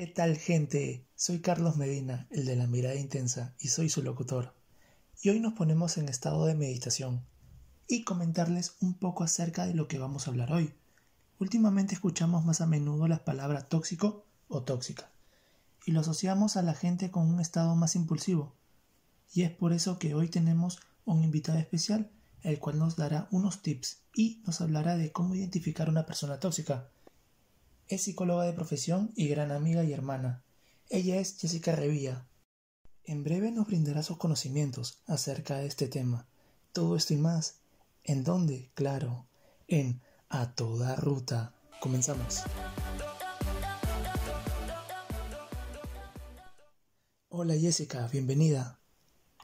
¿Qué tal gente? Soy Carlos Medina, el de la mirada intensa, y soy su locutor. Y hoy nos ponemos en estado de meditación y comentarles un poco acerca de lo que vamos a hablar hoy. Últimamente escuchamos más a menudo las palabras tóxico o tóxica, y lo asociamos a la gente con un estado más impulsivo. Y es por eso que hoy tenemos un invitado especial, el cual nos dará unos tips y nos hablará de cómo identificar una persona tóxica es psicóloga de profesión y gran amiga y hermana. Ella es Jessica Revilla. En breve nos brindará sus conocimientos acerca de este tema. Todo esto y más. ¿En dónde? Claro, en A Toda Ruta. Comenzamos. Hola Jessica, bienvenida.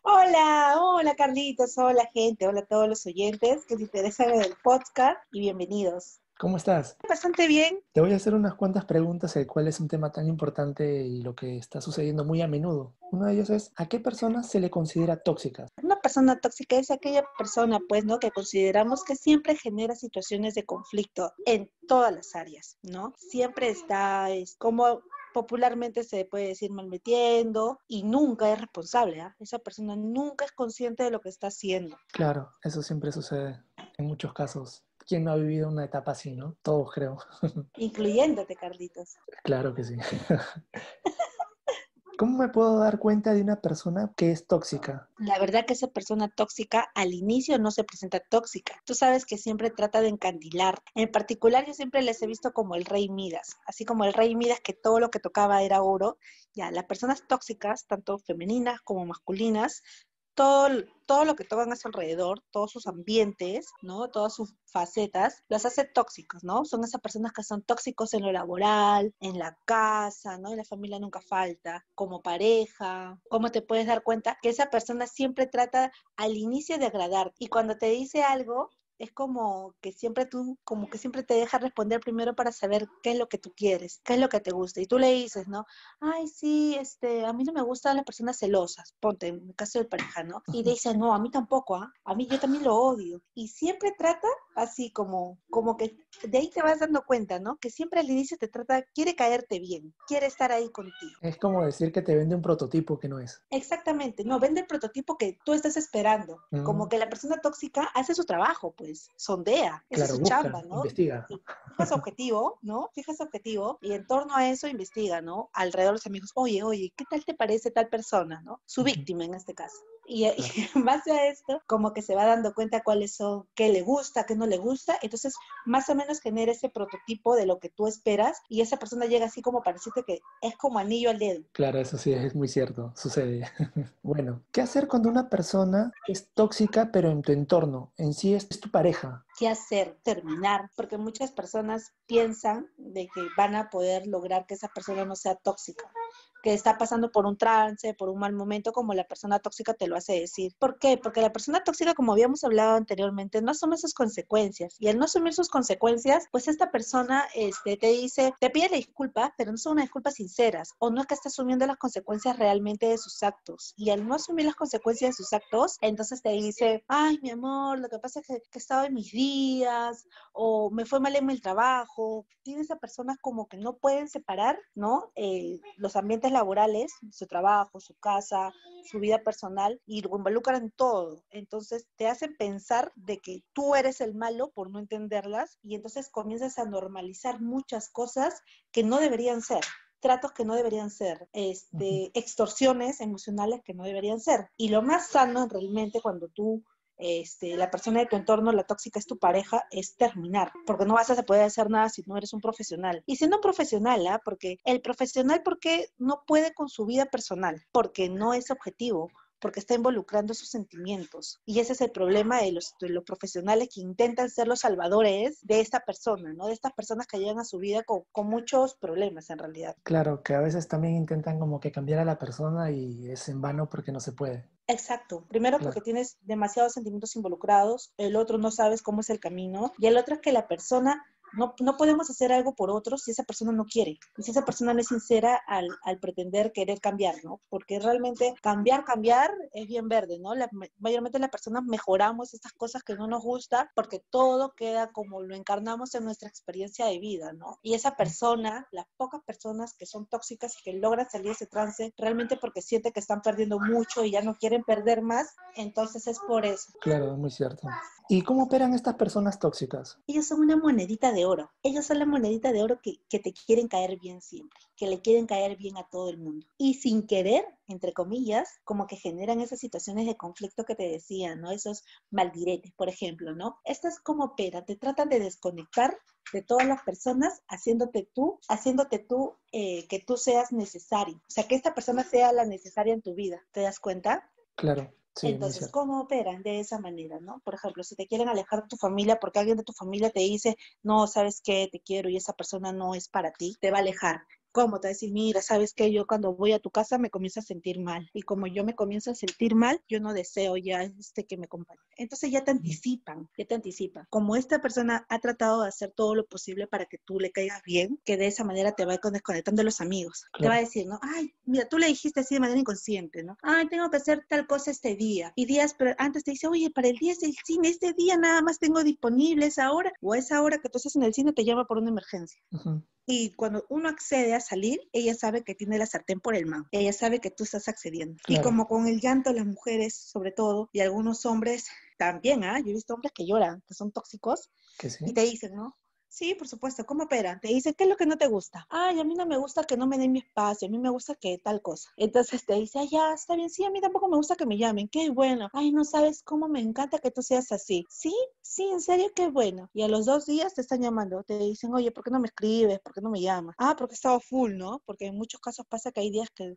Hola, hola Carlitos, hola gente, hola a todos los oyentes que se interesan en el podcast y bienvenidos. ¿Cómo estás? Bastante bien. Te voy a hacer unas cuantas preguntas, el cual es un tema tan importante y lo que está sucediendo muy a menudo. Uno de ellos es, ¿a qué persona se le considera tóxica? Una persona tóxica es aquella persona, pues, ¿no? Que consideramos que siempre genera situaciones de conflicto en todas las áreas, ¿no? Siempre está, es como popularmente se puede decir malmetiendo y nunca es responsable. ¿ah? Esa persona nunca es consciente de lo que está haciendo. Claro, eso siempre sucede en muchos casos. ¿Quién no ha vivido una etapa así, no? Todos creo. Incluyéndote, Carlitos. Claro que sí. ¿Cómo me puedo dar cuenta de una persona que es tóxica? La verdad que esa persona tóxica al inicio no se presenta tóxica. Tú sabes que siempre trata de encandilar. En particular yo siempre les he visto como el rey Midas, así como el rey Midas que todo lo que tocaba era oro. Ya, las personas tóxicas, tanto femeninas como masculinas, todo, todo lo que tocan a su alrededor, todos sus ambientes, ¿no? Todas sus facetas, los hace tóxicos, ¿no? Son esas personas que son tóxicos en lo laboral, en la casa, ¿no? En la familia nunca falta, como pareja. ¿Cómo te puedes dar cuenta que esa persona siempre trata al inicio de agradar y cuando te dice algo, es como que siempre tú, como que siempre te deja responder primero para saber qué es lo que tú quieres, qué es lo que te gusta. Y tú le dices, ¿no? Ay, sí, este, a mí no me gustan las personas celosas, ponte, en el caso del pareja, ¿no? Y dice, no, a mí tampoco, ¿ah? A mí yo también lo odio. Y siempre trata así como, como que de ahí te vas dando cuenta, ¿no? Que siempre al inicio te trata, quiere caerte bien, quiere estar ahí contigo. Es como decir que te vende un prototipo que no es. Exactamente, no, vende el prototipo que tú estás esperando. Como que la persona tóxica hace su trabajo, pues, sondea, es su chamba, ¿no? Investiga. Fija su objetivo, ¿no? Fija su objetivo y en torno a eso investiga, ¿no? Alrededor de los amigos, oye, oye, ¿qué tal te parece tal persona, ¿no? Su víctima en este caso. Y, en base a esto, como que se va dando cuenta cuáles son, qué le gusta, qué no le gusta. Entonces, más o menos genera ese prototipo de lo que tú esperas y esa persona llega así como para decirte que es como anillo al dedo. Claro, eso sí, es muy cierto, sucede. bueno, ¿qué hacer cuando una persona es tóxica pero en tu entorno? En sí es, es tu pareja. ¿Qué hacer? Terminar, porque muchas personas piensan de que van a poder lograr que esa persona no sea tóxica que está pasando por un trance, por un mal momento, como la persona tóxica te lo hace decir. ¿Por qué? Porque la persona tóxica, como habíamos hablado anteriormente, no asume sus consecuencias. Y al no asumir sus consecuencias, pues esta persona este, te dice, te pide la disculpa, pero no son unas disculpas sinceras, o no es que está asumiendo las consecuencias realmente de sus actos. Y al no asumir las consecuencias de sus actos, entonces te dice, ay, mi amor, lo que pasa es que, he estado en mis días, o me fue mal en el trabajo. Tienes a personas como que no pueden separar, ¿no? Eh, los ambientes laborales, su trabajo, su casa, su vida personal, y lo involucran en todo. Entonces te hacen pensar de que tú eres el malo por no entenderlas y entonces comienzas a normalizar muchas cosas que no deberían ser tratos que no deberían ser, este, extorsiones emocionales que no deberían ser. Y lo más sano realmente cuando tú este, la persona de tu entorno, la tóxica es tu pareja, es terminar, porque no vas a poder hacer nada si no eres un profesional. Y siendo un profesional, ¿ah? porque el profesional, ¿por qué no puede con su vida personal? Porque no es objetivo, porque está involucrando sus sentimientos. Y ese es el problema de los, los, profesionales que intentan ser los salvadores de esta persona, ¿no? De estas personas que llegan a su vida con, con, muchos problemas en realidad. Claro, que a veces también intentan como que cambiar a la persona y es en vano porque no se puede. Exacto. Primero porque tienes demasiados sentimientos involucrados, el otro no sabes cómo es el camino y el otro es que la persona No, no podemos hacer algo por otros si esa persona no quiere. Y si esa persona no es sincera al, al pretender querer cambiar, ¿no? Porque realmente cambiar, cambiar es bien verde, ¿no? La, mayormente las personas mejoramos estas cosas que no nos gusta porque todo queda como lo encarnamos en nuestra experiencia de vida, ¿no? Y esa persona, las pocas personas que son tóxicas y que logran salir de ese trance, realmente porque siente que están perdiendo mucho y ya no quieren perder más, entonces es por eso. Claro, muy cierto. ¿Y cómo operan estas personas tóxicas? Ellos son una monedita de oro. Ellos son la monedita de oro que, que te quieren caer bien siempre, que le quieren caer bien a todo el mundo. Y sin querer, entre comillas, como que generan esas situaciones de conflicto que te decía, ¿no? Esos maldiretes, por ejemplo, ¿no? Esto es como opera, te tratan de desconectar de todas las personas, haciéndote tú, haciéndote tú eh, que tú seas necesario. O sea, que esta persona sea la necesaria en tu vida. ¿Te das cuenta? Claro. Sí, Entonces, ¿cómo operan de esa manera, no? Por ejemplo, si te quieren alejar de tu familia porque alguien de tu familia te dice, no, sabes qué, te quiero y esa persona no es para ti, te va a alejar. ¿Cómo? Te va a decir, mira, sabes que yo cuando voy a tu casa me comienzo a sentir mal. Y como yo me comienzo a sentir mal, yo no deseo ya este que me acompañe. Entonces ya te anticipan, ya te anticipan. Como esta persona ha tratado de hacer todo lo posible para que tú le caigas bien, que de esa manera te va desconectando de los amigos. Te Claro. va a decir, ¿no? Ay, mira, tú le dijiste así de manera inconsciente, ¿no? Ay, tengo que hacer tal cosa este día. Y días pero antes te dice, oye, para el día del cine, este día nada más tengo disponible esa hora. O esa hora que tú estás en el cine te llama por una emergencia. Ujú. Y cuando uno accede a salir, ella sabe que tiene la sartén por el mango. Ella sabe que tú estás accediendo. Y como con el llanto, las mujeres, sobre todo, y algunos hombres también, ¿ah? Yo he visto hombres que lloran, que son tóxicos, Que sí. y te dicen, ¿no? Sí, por supuesto, ¿cómo operan? Te dicen, ¿qué es lo que no te gusta? Ay, a mí no me gusta que no me den mi espacio, a mí me gusta que tal cosa. Entonces te dice, ay, ya, está bien, sí, a mí tampoco me gusta que me llamen, qué bueno. Ay, no sabes cómo me encanta que tú seas así. Sí, sí, en serio, qué bueno. Y a los dos días te están llamando, te dicen, oye, ¿por qué no me escribes? ¿Por qué no me llamas? Ah, porque he full, ¿no? Porque en muchos casos pasa que hay días que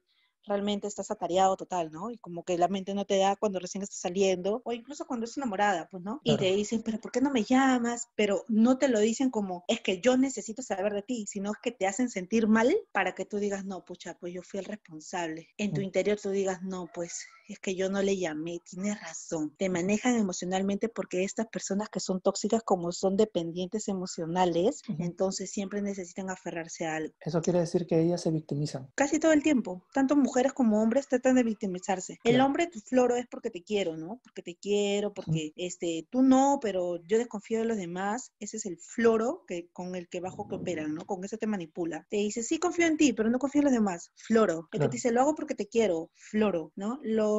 realmente estás atareado total, ¿no? Y como que la mente no te da cuando recién estás saliendo, o incluso cuando es enamorada, pues, ¿no? Y Claro. te dicen, pero ¿por qué no me llamas? Pero no te lo dicen como, es que yo necesito saber de ti, sino que te hacen sentir mal para que tú digas, no, pucha, pues yo fui el responsable. En tu Mm. interior tú digas, no, pues es que yo no le llamé, tienes razón. Te manejan emocionalmente porque estas personas que son tóxicas, como son dependientes emocionales, entonces siempre necesitan aferrarse a algo Eso quiere decir que ellas se victimizan. casi todo el tiempo. Tanto mujeres como hombres tratan de victimizarse. El hombre, tu floro es porque te quiero, ¿no? Porque te quiero, porque este, tú no, pero yo desconfío de los demás. Ese es el floro que, con el que bajo que operan, ¿no? Con ese te manipula. Te dice, sí, confío en ti, pero no confío en los demás. Floro. El que te dice, lo hago porque te quiero. Floro, ¿no? Lo,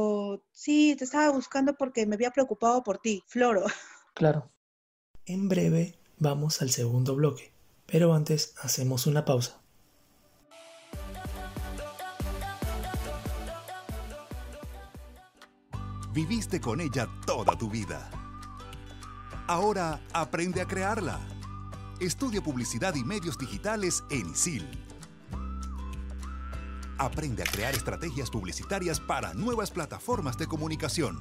sí, te estaba buscando porque me había preocupado por ti. Floro. Claro. En breve vamos al segundo bloque, pero antes hacemos una pausa. Viviste con ella toda tu vida. Ahora aprende a crearla. Estudia publicidad y medios digitales en ISIL. Aprende a crear estrategias publicitarias para nuevas plataformas de comunicación.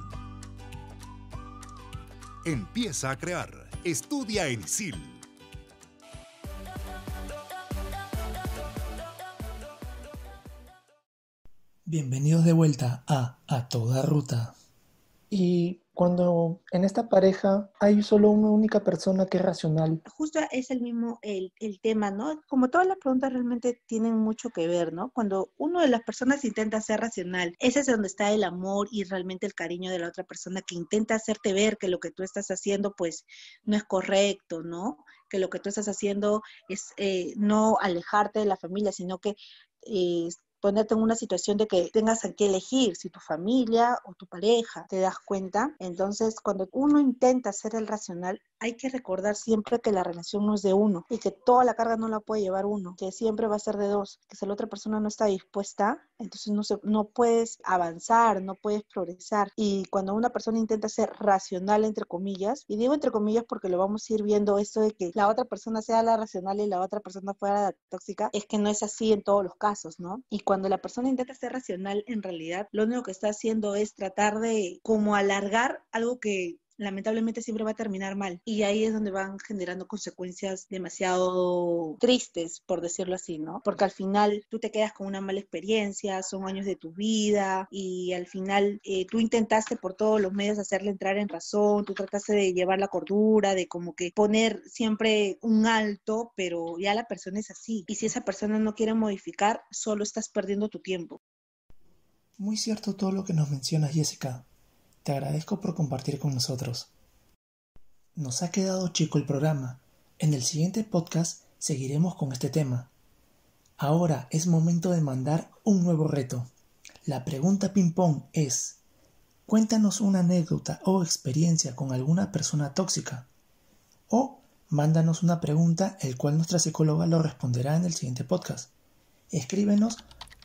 Empieza a crear. Estudia en ISIL. Bienvenidos de vuelta a A Toda Ruta. Y cuando en esta pareja hay solo una única persona que es racional, justo es el mismo el, el tema, ¿no? Como todas las preguntas realmente tienen mucho que ver, ¿no? Cuando uno de las personas intenta ser racional, ese es donde está el amor y realmente el cariño de la otra persona que intenta hacerte ver que lo que tú estás haciendo pues no es correcto, ¿no? Que lo que tú estás haciendo es eh, no alejarte de la familia, sino que eh, ponerte en una situación de que tengas que elegir si tu familia o tu pareja, ¿te das cuenta? Entonces, cuando uno intenta ser el racional, hay que recordar siempre que la relación no es de uno y que toda la carga no la puede llevar uno, que siempre va a ser de dos, que si la otra persona no está dispuesta, entonces no, se, no puedes avanzar, no puedes progresar. Y cuando una persona intenta ser racional, entre comillas, y digo entre comillas porque lo vamos a ir viendo esto de que la otra persona sea la racional y la otra persona fuera la tóxica, es que no es así en todos los casos, ¿no? Y cuando la persona intenta ser racional, en realidad lo único que está haciendo es tratar de como alargar algo que lamentablemente siempre va a terminar mal. Y ahí es donde van generando consecuencias demasiado tristes, por decirlo así, ¿no? Porque al final tú te quedas con una mala experiencia, son años de tu vida y al final eh, tú intentaste por todos los medios hacerle entrar en razón, tú trataste de llevar la cordura, de como que poner siempre un alto, pero ya la persona es así. Y si esa persona no quiere modificar, solo estás perdiendo tu tiempo. Muy cierto todo lo que nos mencionas, Jessica. Te agradezco por compartir con nosotros. Nos ha quedado chico el programa. En el siguiente podcast seguiremos con este tema. Ahora es momento de mandar un nuevo reto. La pregunta ping-pong es, cuéntanos una anécdota o experiencia con alguna persona tóxica. O mándanos una pregunta, el cual nuestra psicóloga lo responderá en el siguiente podcast. Escríbenos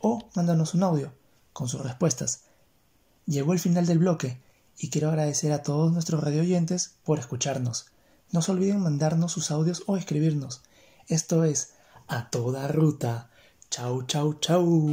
o mándanos un audio con sus respuestas. Llegó el final del bloque y quiero agradecer a todos nuestros radioyentes por escucharnos. No se olviden mandarnos sus audios o escribirnos. Esto es A Toda Ruta. Chau, chau, chau.